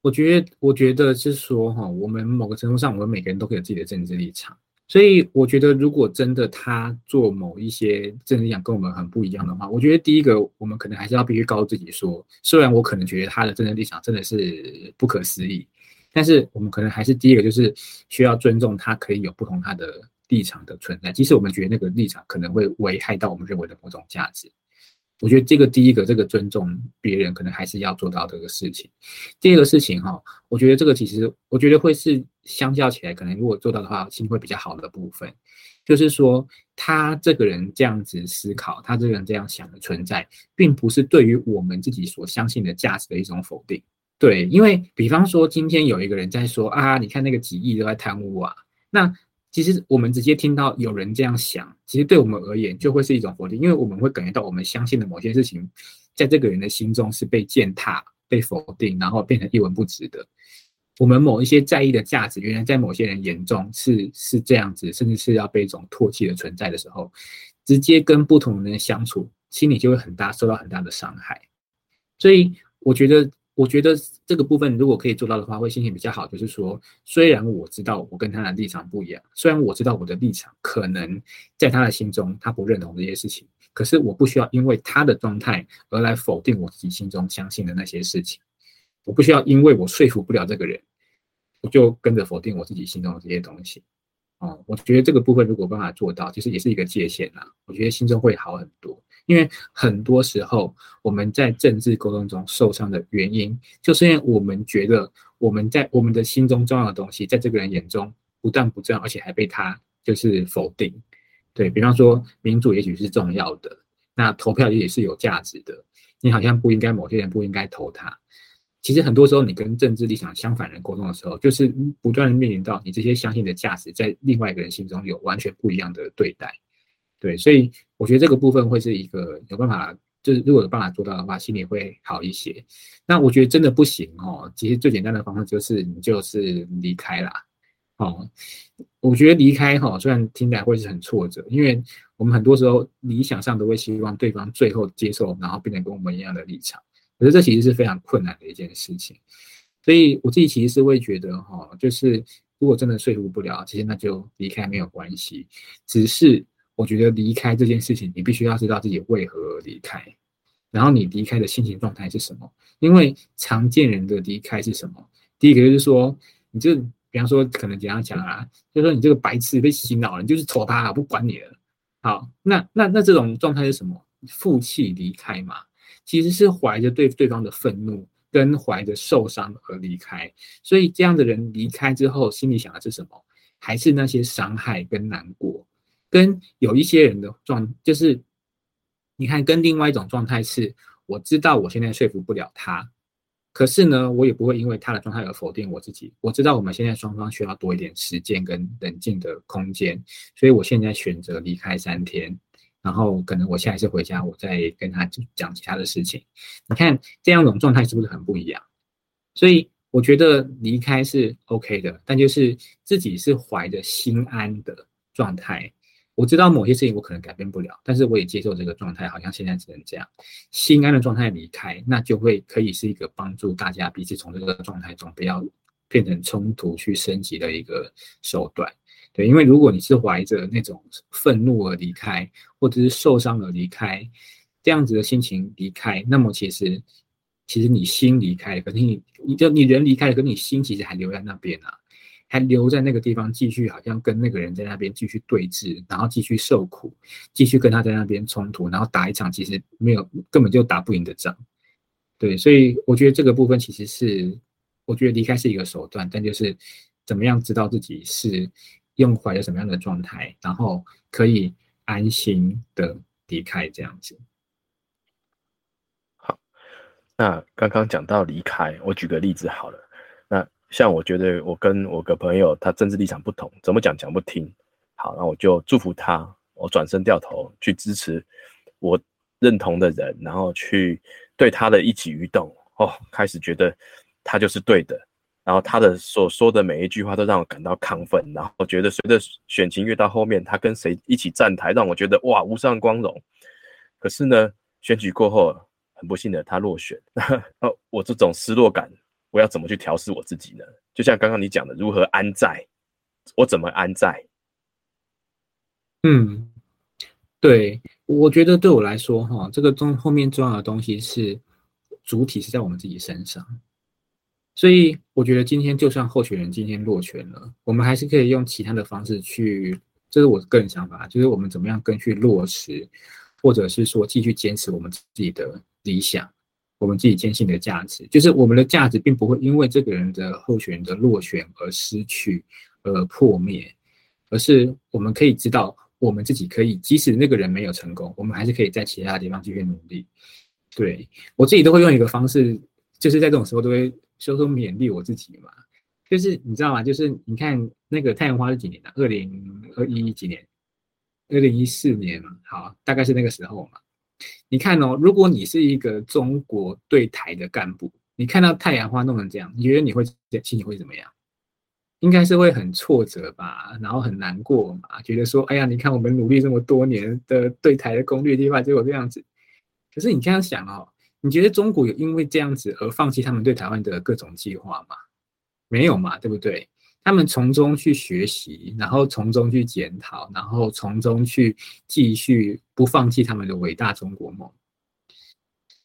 我觉得，我觉得是说哈，我们某个程度上，我们每个人都可以有自己的政治立场。所以，我觉得如果真的他做某一些政治立场跟我们很不一样的话，我觉得第一个，我们可能还是要必须告诉自己说，虽然我可能觉得他的政治立场真的是不可思议。但是我们可能还是第一个，就是需要尊重他可以有不同他的立场的存在，即使我们觉得那个立场可能会危害到我们认为的某种价值。我觉得这个第一个，这个尊重别人可能还是要做到这个事情。第二个事情哈，我觉得这个其实我觉得会是相较起来，可能如果做到的话，心会比较好的部分，就是说他这个人这样子思考，他这个人这样想的存在，并不是对于我们自己所相信的价值的一种否定。对，因为比方说今天有一个人在说啊，你看那个几亿都在贪污啊，那其实我们直接听到有人这样想，其实对我们而言就会是一种否定，因为我们会感觉到我们相信的某些事情，在这个人的心中是被践踏、被否定，然后变成一文不值的。我们某一些在意的价值，原来在某些人眼中是是这样子，甚至是要被一种唾弃的存在的时候，直接跟不同的人相处，心里就会很大受到很大的伤害。所以我觉得。我觉得这个部分如果可以做到的话，会心情比较好。就是说，虽然我知道我跟他的立场不一样，虽然我知道我的立场可能在他的心中他不认同这些事情，可是我不需要因为他的状态而来否定我自己心中相信的那些事情。我不需要因为我说服不了这个人，我就跟着否定我自己心中的这些东西。哦，我觉得这个部分如果办法做到，其实也是一个界限啦。我觉得心中会好很多。因为很多时候我们在政治沟通中受伤的原因，就是因为我们觉得我们在我们的心中重要的东西，在这个人眼中不但不重要，而且还被他就是否定。对比方说，民主也许是重要的，那投票也是有价值的。你好像不应该某些人不应该投他。其实很多时候你跟政治立场相反人沟通的时候，就是不断面临到你这些相信的价值，在另外一个人心中有完全不一样的对待。对，所以我觉得这个部分会是一个有办法，就是如果有办法做到的话，心里会好一些。那我觉得真的不行哦，其实最简单的方法就是你就是离开啦。哦，我觉得离开哈，虽然听起来会是很挫折，因为我们很多时候理想上都会希望对方最后接受，然后变成跟我们一样的立场，可是这其实是非常困难的一件事情。所以我自己其实是会觉得哈，就是如果真的说服不了，其实那就离开没有关系。只是我觉得离开这件事情，你必须要知道自己为何而离开，然后你离开的心情状态是什么。因为常见人的离开是什么？第一个就是说，你就比方说可能怎样讲啊，就是说你这个白痴被洗脑了，你就是丑他，不管你了。好，那那那这种状态是什么？负气离开嘛，其实是怀着对对方的愤怒。跟怀着受伤而离开，所以这样的人离开之后，心里想的是什么？还是那些伤害跟难过？跟有一些人的状，就是你看，跟另外一种状态是，我知道我现在说服不了他，可是呢，我也不会因为他的状态而否定我自己。我知道我们现在双方需要多一点时间跟冷静的空间，所以我现在选择离开三天。然后可能我下一次回家，我再跟他讲其他的事情。你看这样一种状态是不是很不一样？所以我觉得离开是 OK 的，但就是自己是怀着心安的状态。我知道某些事情我可能改变不了，但是我也接受这个状态，好像现在只能这样，心安的状态离开，那就会可以是一个帮助大家彼此从这个状态中不要变成冲突去升级的一个手段。对，因为如果你是怀着那种愤怒而离开，或者是受伤而离开，这样子的心情离开，那么其实，其实你心离开，可是你，你就你人离开了，可你心其实还留在那边啊，还留在那个地方，继续好像跟那个人在那边继续对峙，然后继续受苦，继续跟他在那边冲突，然后打一场其实没有根本就打不赢的仗。对，所以我觉得这个部分其实是，我觉得离开是一个手段，但就是怎么样知道自己是。用怀着什么样的状态，然后可以安心的离开这样子。好，那刚刚讲到离开，我举个例子好了。那像我觉得我跟我个朋友，他政治立场不同，怎么讲讲不听。好，那我就祝福他，我转身掉头去支持我认同的人，然后去对他的一举一动，哦，开始觉得他就是对的。然后他的所说的每一句话都让我感到亢奋，然后觉得随着选情越到后面，他跟谁一起站台，让我觉得哇无上光荣。可是呢，选举过后，很不幸的他落选。那 我这种失落感，我要怎么去调试我自己呢？就像刚刚你讲的，如何安在？我怎么安在？嗯，对，我觉得对我来说，哈，这个中后面重要的东西是主体是在我们自己身上。所以我觉得今天就算候选人今天落选了，我们还是可以用其他的方式去，这是我个人想法，就是我们怎么样更去落实，或者是说继续坚持我们自己的理想，我们自己坚信的价值，就是我们的价值并不会因为这个人的候选人的落选而失去，而破灭，而是我们可以知道，我们自己可以，即使那个人没有成功，我们还是可以在其他地方继续努力。对我自己都会用一个方式，就是在这种时候都会。说说勉励我自己嘛，就是你知道吗？就是你看那个太阳花是几年的？二零二一几年？二零一四年嘛，好，大概是那个时候嘛。你看哦，如果你是一个中国对台的干部，你看到太阳花弄成这样，你觉得你会心情会怎么样？应该是会很挫折吧，然后很难过嘛，觉得说，哎呀，你看我们努力这么多年的对台的攻略计划，结果这样子。可是你这样想哦。你觉得中国有因为这样子而放弃他们对台湾的各种计划吗？没有嘛，对不对？他们从中去学习，然后从中去检讨，然后从中去继续不放弃他们的伟大中国梦。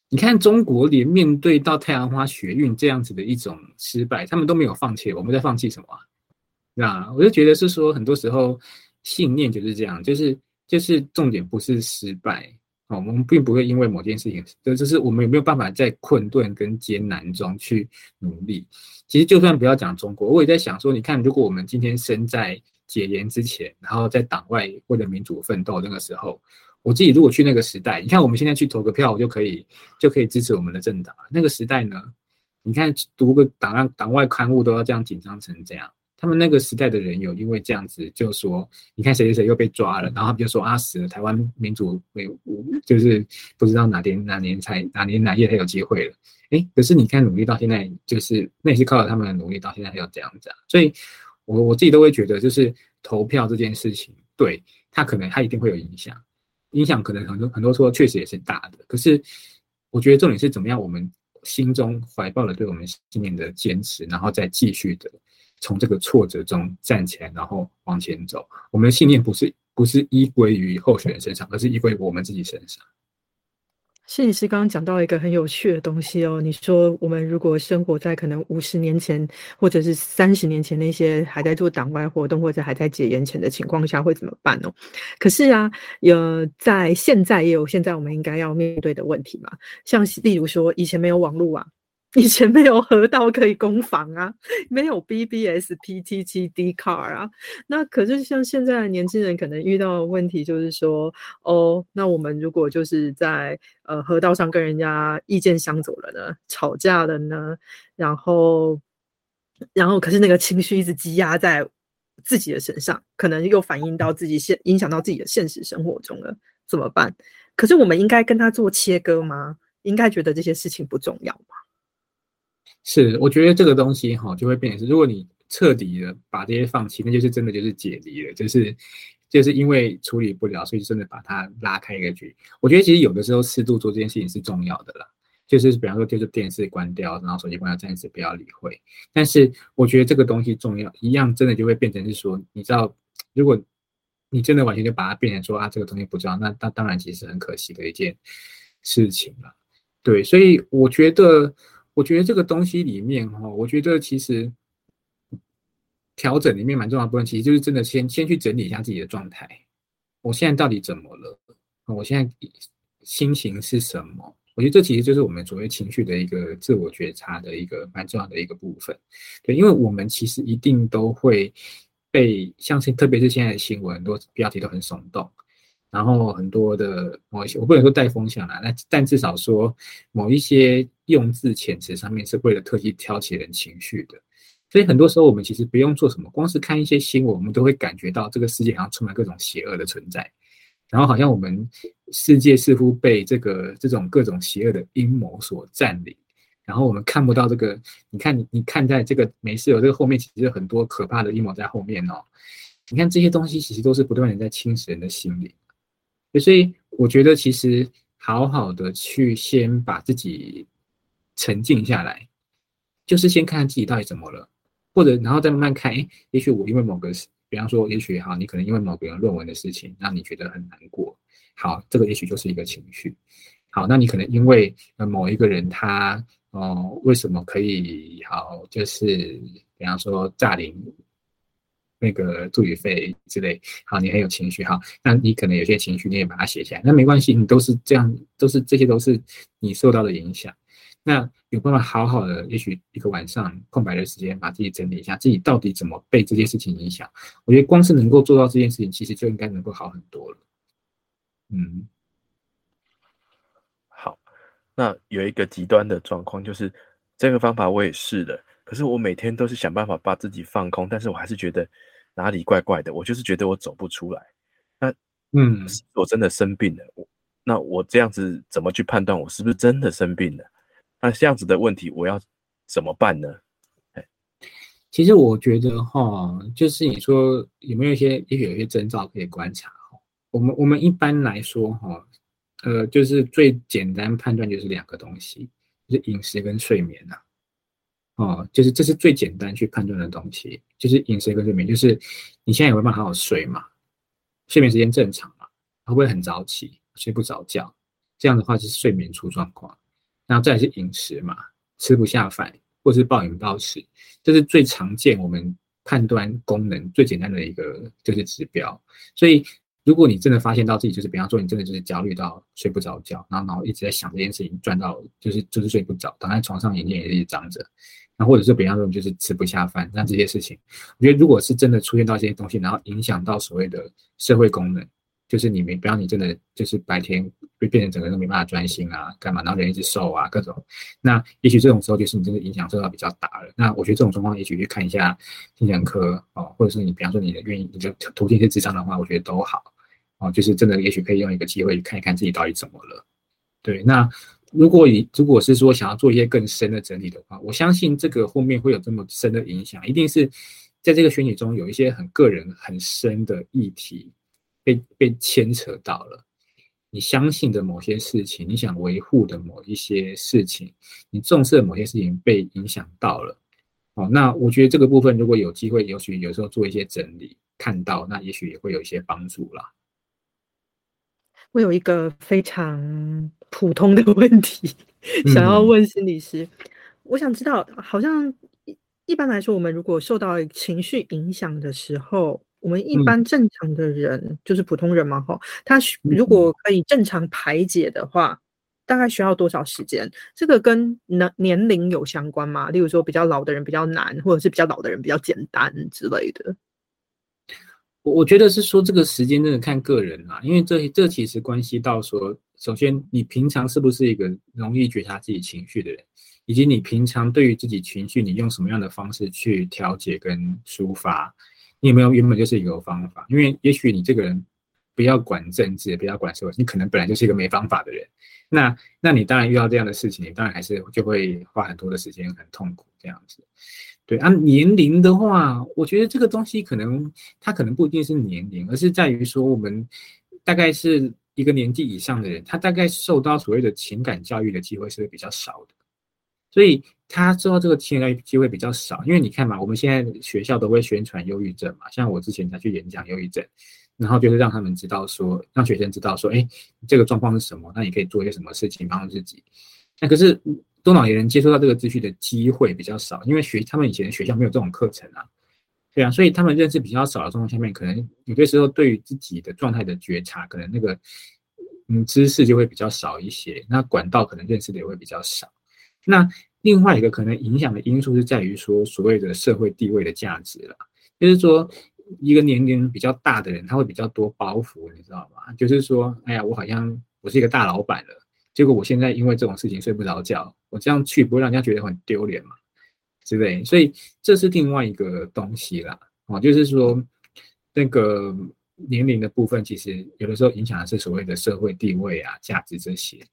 你看，中国连面对到太阳花学运这样子的一种失败，他们都没有放弃。我们在放弃什么？那我就觉得是说，很多时候信念就是这样，就是就是重点不是失败。我们并不会因为某件事情，就就是我们有没有办法在困顿跟艰难中去努力。其实就算不要讲中国，我也在想说，你看，如果我们今天身在解严之前，然后在党外为了民主奋斗那个时候，我自己如果去那个时代，你看我们现在去投个票，我就可以就可以支持我们的政党。那个时代呢，你看读个党案党外刊物都要这样紧张成这样。他们那个时代的人有因为这样子就说，你看谁谁谁又被抓了，然后他们就说啊死了，台湾民主没就是不知道哪天哪年才哪年哪夜才有机会了。哎，可是你看努力到现在，就是那也是靠着他们的努力到现在才有这样子啊。所以，我我自己都会觉得，就是投票这件事情，对他可能他一定会有影响，影响可能很多很多说确实也是大的。可是，我觉得重点是怎么样，我们心中怀抱了对我们信念的坚持，然后再继续的从这个挫折中站起来，然后往前走。我们的信念不是不是依归于候选人身上，而是依归我们自己身上。心理师刚刚讲到一个很有趣的东西哦，你说我们如果生活在可能五十年前或者是三十年前那些还在做党外活动或者还在解严前的情况下会怎么办哦？可是啊，有在现在也有现在我们应该要面对的问题嘛，像例如说以前没有网络啊。以前没有河道可以攻防啊，没有 BBS、PTT、D car 啊，那可是像现在的年轻人可能遇到的问题就是说，哦，那我们如果就是在呃河道上跟人家意见相左了呢，吵架了呢，然后然后可是那个情绪一直积压在自己的身上，可能又反映到自己现影响到自己的现实生活中了，怎么办？可是我们应该跟他做切割吗？应该觉得这些事情不重要吗？是，我觉得这个东西哈，就会变成是，如果你彻底的把这些放弃，那就是真的就是解离了，就是就是因为处理不了，所以真的把它拉开一个距离。我觉得其实有的时候适度做这件事情是重要的啦，就是比方说就是电视关掉，然后手机关掉，暂时不要理会。但是我觉得这个东西重要，一样真的就会变成是说，你知道，如果你真的完全就把它变成说啊，这个东西不重要，那那当然其实很可惜的一件事情了。对，所以我觉得。我觉得这个东西里面哈，我觉得其实调整里面蛮重要的部分，其实就是真的先先去整理一下自己的状态。我现在到底怎么了？我现在心情是什么？我觉得这其实就是我们所谓情绪的一个自我觉察的一个蛮重要的一个部分。对，因为我们其实一定都会被，像是特别是现在的新闻，很多标题都很耸动。然后很多的某一些，我不能说带风向啦，那但至少说某一些用字遣词上面是为了特意挑起人情绪的，所以很多时候我们其实不用做什么，光是看一些新闻，我们都会感觉到这个世界好像充满各种邪恶的存在，然后好像我们世界似乎被这个这种各种邪恶的阴谋所占领，然后我们看不到这个，你看你你看在这个没事有这个后面其实很多可怕的阴谋在后面哦，你看这些东西其实都是不断的在侵蚀人的心灵。所以我觉得，其实好好的去先把自己沉静下来，就是先看看自己到底怎么了，或者然后再慢慢看。哎，也许我因为某个，比方说，也许哈，你可能因为某个人论文的事情让你觉得很难过。好，这个也许就是一个情绪。好，那你可能因为呃某一个人他哦为什么可以好，就是比方说诈领。那个助理费之类，好，你很有情绪，好，那你可能有些情绪，你也把它写下来，那没关系，你都是这样，都是这些都是你受到的影响。那有办法好好的，也许一个晚上空白的时间，把自己整理一下，自己到底怎么被这件事情影响？我觉得光是能够做到这件事情，其实就应该能够好很多了。嗯，好，那有一个极端的状况，就是这个方法我也试了，可是我每天都是想办法把自己放空，但是我还是觉得。哪里怪怪的？我就是觉得我走不出来。那，嗯，我真的生病了。我那我这样子怎么去判断我是不是真的生病了？那这样子的问题我要怎么办呢？其实我觉得哈，就是你说有没有一些，也许有一些征兆可以观察哈。我们我们一般来说哈，呃，就是最简单判断就是两个东西，就是饮食跟睡眠呐。哦，就是这是最简单去判断的东西，就是饮食跟睡眠，就是你现在有没有办法好好睡嘛？睡眠时间正常嘛？会不会很早起，睡不着觉？这样的话就是睡眠出状况。然后再是饮食嘛，吃不下饭，或是暴饮暴食，这是最常见我们判断功能最简单的一个就是指标。所以如果你真的发现到自己就是，比方说你真的就是焦虑到睡不着觉，然后然后一直在想这件事情，转到就是就是睡不着，躺在床上眼睛也一直张着。那或者是比方说就是吃不下饭，那这些事情，我觉得如果是真的出现到这些东西，然后影响到所谓的社会功能，就是你没，不要你真的就是白天会变成整个人都没办法专心啊，干嘛，然后人一直瘦啊，各种。那也许这种时候就是你真的影响受到比较大了。那我觉得这种状况，也许去看一下精神科哦，或者是你比方说你的愿意，你就途径是智商的话，我觉得都好哦。就是真的，也许可以用一个机会看一看自己到底怎么了。对，那如果你如果是说想要做一些更深的整理的话，我相信这个后面会有这么深的影响，一定是在这个选举中有一些很个人很深的议题被被牵扯到了。你相信的某些事情，你想维护的某一些事情，你重视的某些事情被影响到了。哦，那我觉得这个部分如果有机会，也许有时候做一些整理，看到那也许也会有一些帮助啦。我有一个非常普通的问题，想要问心理师。我想知道，好像一一般来说，我们如果受到情绪影响的时候，我们一般正常的人，就是普通人嘛，哈，他如果可以正常排解的话，大概需要多少时间？这个跟年年龄有相关吗？例如说，比较老的人比较难，或者是比较老的人比较简单之类的。我我觉得是说这个时间真的看个人啊，因为这这其实关系到说，首先你平常是不是一个容易觉察自己情绪的人，以及你平常对于自己情绪，你用什么样的方式去调节跟抒发，你有没有原本就是一个方法？因为也许你这个人不要管政治，不要管社会，你可能本来就是一个没方法的人，那那你当然遇到这样的事情，你当然还是就会花很多的时间，很痛苦这样子。对，按年龄的话，我觉得这个东西可能它可能不一定是年龄，而是在于说我们大概是一个年纪以上的人，他大概受到所谓的情感教育的机会是比较少的，所以他知道这个情感教育机会比较少。因为你看嘛，我们现在学校都会宣传忧郁症嘛，像我之前才去演讲忧郁症，然后就是让他们知道说，让学生知道说，哎，这个状况是什么，那你可以做一些什么事情帮助自己。那可是。多脑人接触到这个资讯的机会比较少，因为学他们以前学校没有这种课程啊，对啊，所以他们认识比较少的状况下面，可能有些时候对于自己的状态的觉察，可能那个嗯知识就会比较少一些，那管道可能认识的也会比较少。那另外一个可能影响的因素是在于说所谓的社会地位的价值了，就是说一个年龄比较大的人，他会比较多包袱，你知道吗？就是说，哎呀，我好像我是一个大老板了。结果我现在因为这种事情睡不着觉，我这样去不会让人家觉得很丢脸嘛？之类，所以这是另外一个东西啦。哦，就是说那个年龄的部分，其实有的时候影响的是所谓的社会地位啊、价值这些。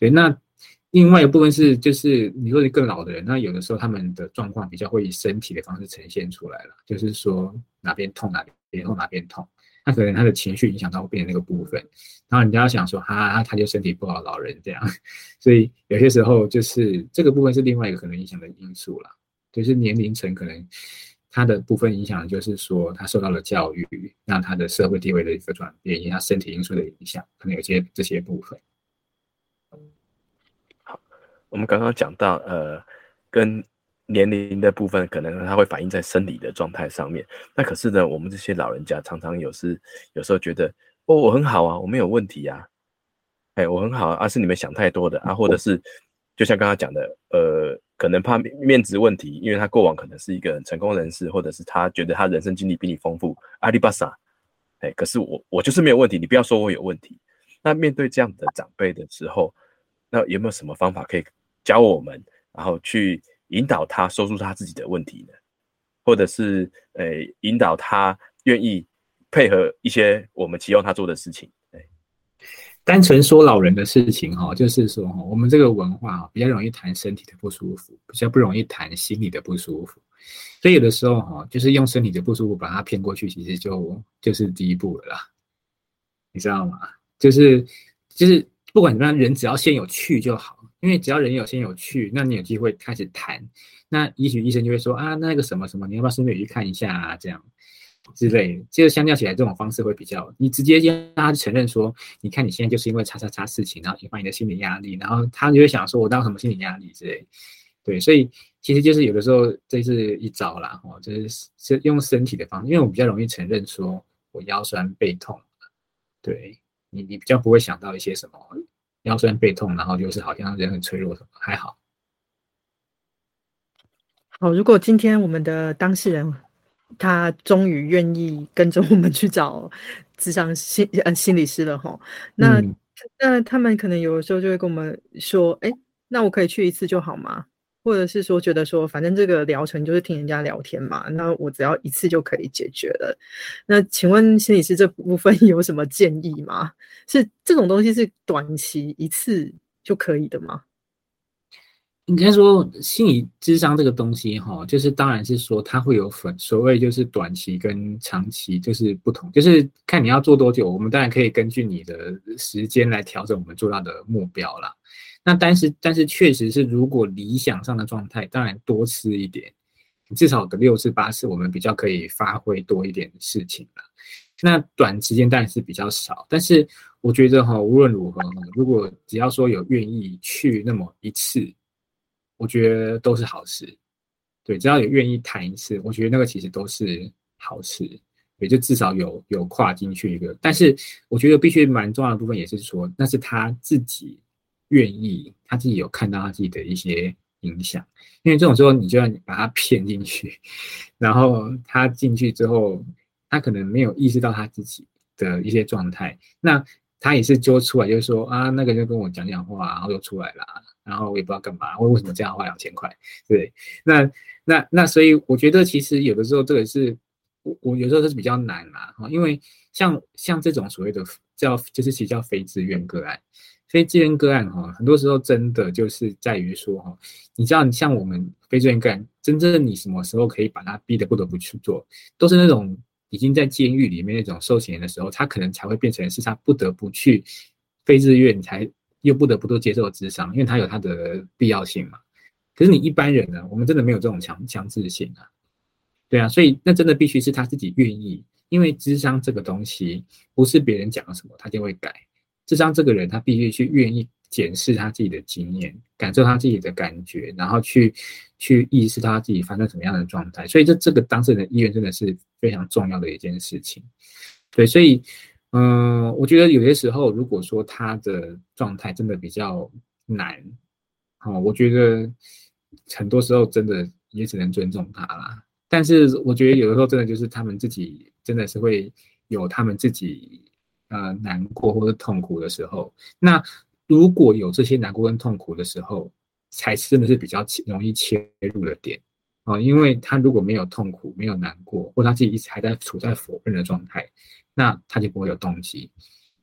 对，那另外一部分是，就是你说更老的人，那有的时候他们的状况比较会以身体的方式呈现出来了，就是说哪边痛哪边痛哪边痛。那可能他的情绪影响到后边那个部分，然后人家想说哈，他就身体不好，老人这样，所以有些时候就是这个部分是另外一个可能影响的因素了，就是年龄层可能他的部分影响就是说他受到了教育，让他的社会地位的一个转变，以及他身体因素的影响，可能有些这些部分。我们刚刚讲到呃跟。年龄的部分，可能它会反映在生理的状态上面。那可是呢，我们这些老人家常常有时有时候觉得，哦，我很好啊，我没有问题啊，哎，我很好啊，是你们想太多的啊，或者是就像刚刚讲的，呃，可能怕面子问题，因为他过往可能是一个成功人士，或者是他觉得他人生经历比你丰富，阿里巴巴，哎，可是我我就是没有问题，你不要说我有问题。那面对这样的长辈的时候，那有没有什么方法可以教我们，然后去？引导他说出他自己的问题呢，或者是呃引导他愿意配合一些我们期望他做的事情。对，单纯说老人的事情哈，就是说哈，我们这个文化比较容易谈身体的不舒服，比较不容易谈心理的不舒服。所以有的时候哈，就是用身体的不舒服把他骗过去，其实就就是第一步了啦。你知道吗？就是就是不管怎么样，人只要先有趣就好。因为只要人有先有趣，那你有机会开始谈，那也许医生就会说啊，那个什么什么，你要不要顺便去看一下啊？这样之类，其实相较起来，这种方式会比较，你直接让他承认说，你看你现在就是因为叉叉叉事情，然后引发你的心理压力，然后他就会想说，我当什么心理压力之类，对，所以其实就是有的时候这是一招啦，哦，就是是用身体的方式，因为我比较容易承认说我腰酸背痛，对你，你比较不会想到一些什么。腰酸背痛，然后就是好像人很脆弱，还好。好，如果今天我们的当事人他终于愿意跟着我们去找智商心呃心理师了哈。那那他们可能有的时候就会跟我们说，哎，那我可以去一次就好吗？或者是说觉得说，反正这个疗程就是听人家聊天嘛，那我只要一次就可以解决了。那请问心理师这部分 有什么建议吗？是这种东西是短期一次就可以的吗？应该说，心理智商这个东西，哈，就是当然是说它会有分，所谓就是短期跟长期就是不同，就是看你要做多久。我们当然可以根据你的时间来调整我们做到的目标啦。那但是但是确实是，如果理想上的状态，当然多吃一点，至少个六次八次，我们比较可以发挥多一点的事情了。那短时间当然是比较少，但是我觉得哈，无论如何，如果只要说有愿意去那么一次。我觉得都是好事，对，只要有愿意谈一次，我觉得那个其实都是好事，也就至少有有跨进去一个。但是我觉得必须蛮重要的部分也是说，那是他自己愿意，他自己有看到他自己的一些影响。因为这种时候，你就要把他骗进去，然后他进去之后，他可能没有意识到他自己的一些状态，那他也是揪出来，就是说啊，那个就跟我讲讲话，然后又出来了。然后我也不知道干嘛，我为什么这样花两千块？对，那那那，所以我觉得其实有的时候这个是，我我有时候是比较难啦，因为像像这种所谓的叫就是其实叫非自愿个案，非自愿个案哈，很多时候真的就是在于说哈，你知道像我们非自愿个案，真正你什么时候可以把他逼得不得不去做，都是那种已经在监狱里面那种受刑的时候，他可能才会变成是他不得不去非自愿才。又不得不都接受智商，因为他有他的必要性嘛。可是你一般人呢，我们真的没有这种强强制性啊，对啊，所以那真的必须是他自己愿意，因为智商这个东西不是别人讲了什么他就会改，智商这个人他必须去愿意检视他自己的经验，感受他自己的感觉，然后去去意识他自己发生什么样的状态。所以这这个当事人的意愿真的是非常重要的一件事情，对，所以。嗯，我觉得有些时候，如果说他的状态真的比较难，哦，我觉得很多时候真的也只能尊重他啦。但是我觉得有的时候真的就是他们自己真的是会有他们自己呃难过或者痛苦的时候。那如果有这些难过跟痛苦的时候，才真的是比较容易切入的点啊，因为他如果没有痛苦、没有难过，或他自己一直还在处在否认的状态。那他就不会有动机，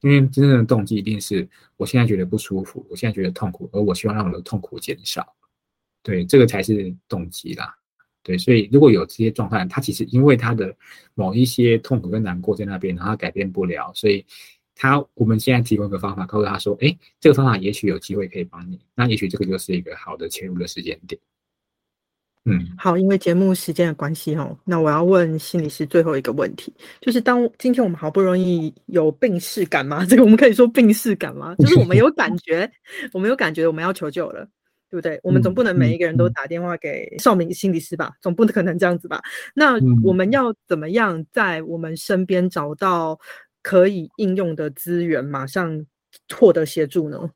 因为真正的动机一定是我现在觉得不舒服，我现在觉得痛苦，而我希望让我的痛苦减少，对，这个才是动机啦。对，所以如果有这些状态，他其实因为他的某一些痛苦跟难过在那边，然后改变不了，所以他我们现在提供一个方法，告诉他说，哎，这个方法也许有机会可以帮你，那也许这个就是一个好的切入的时间点。嗯，好，因为节目时间的关系哈，那我要问心理师最后一个问题，就是当今天我们好不容易有病逝感吗？这个我们可以说病逝感吗？就是我们有感觉，我们有感觉我们要求救了，对不对？我们总不能每一个人都打电话给少明心理师吧？总不可能这样子吧？那我们要怎么样在我们身边找到可以应用的资源，马上获得协助呢？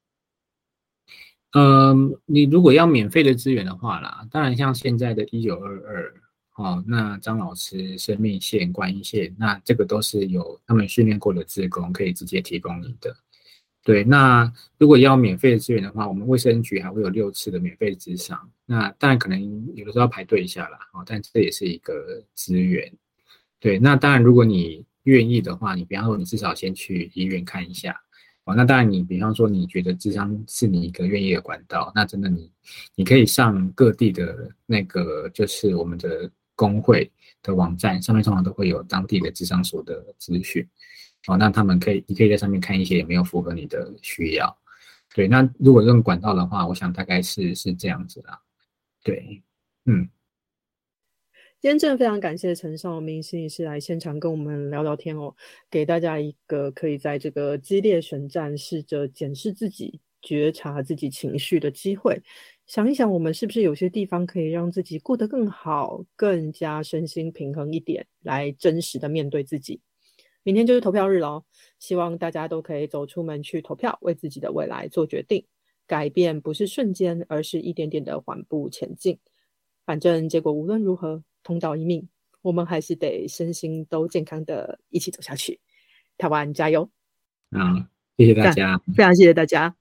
嗯，你如果要免费的资源的话啦，当然像现在的一九二二，哦，那张老师生命线、观音线，那这个都是有他们训练过的职工可以直接提供你的。对，那如果要免费的资源的话，我们卫生局还会有六次的免费咨商，那当然可能有的时候要排队一下啦，哦，但这也是一个资源。对，那当然如果你愿意的话，你比方说你至少先去医院看一下。哦，那当然，你比方说你觉得智商是你一个愿意的管道，那真的你，你可以上各地的那个就是我们的工会的网站上面，通常都会有当地的智商所的资讯。哦，那他们可以，你可以在上面看一些有没有符合你的需要。对，那如果用管道的话，我想大概是是这样子啦。对，嗯。今天真的非常感谢陈少明心理师来现场跟我们聊聊天哦，给大家一个可以在这个激烈选战试着检视自己、觉察自己情绪的机会。想一想，我们是不是有些地方可以让自己过得更好、更加身心平衡一点，来真实的面对自己。明天就是投票日喽，希望大家都可以走出门去投票，为自己的未来做决定。改变不是瞬间，而是一点点的缓步前进。反正结果无论如何。同岛一命。我们还是得身心都健康的一起走下去。台湾加油！好，谢谢大家，非常谢谢大家。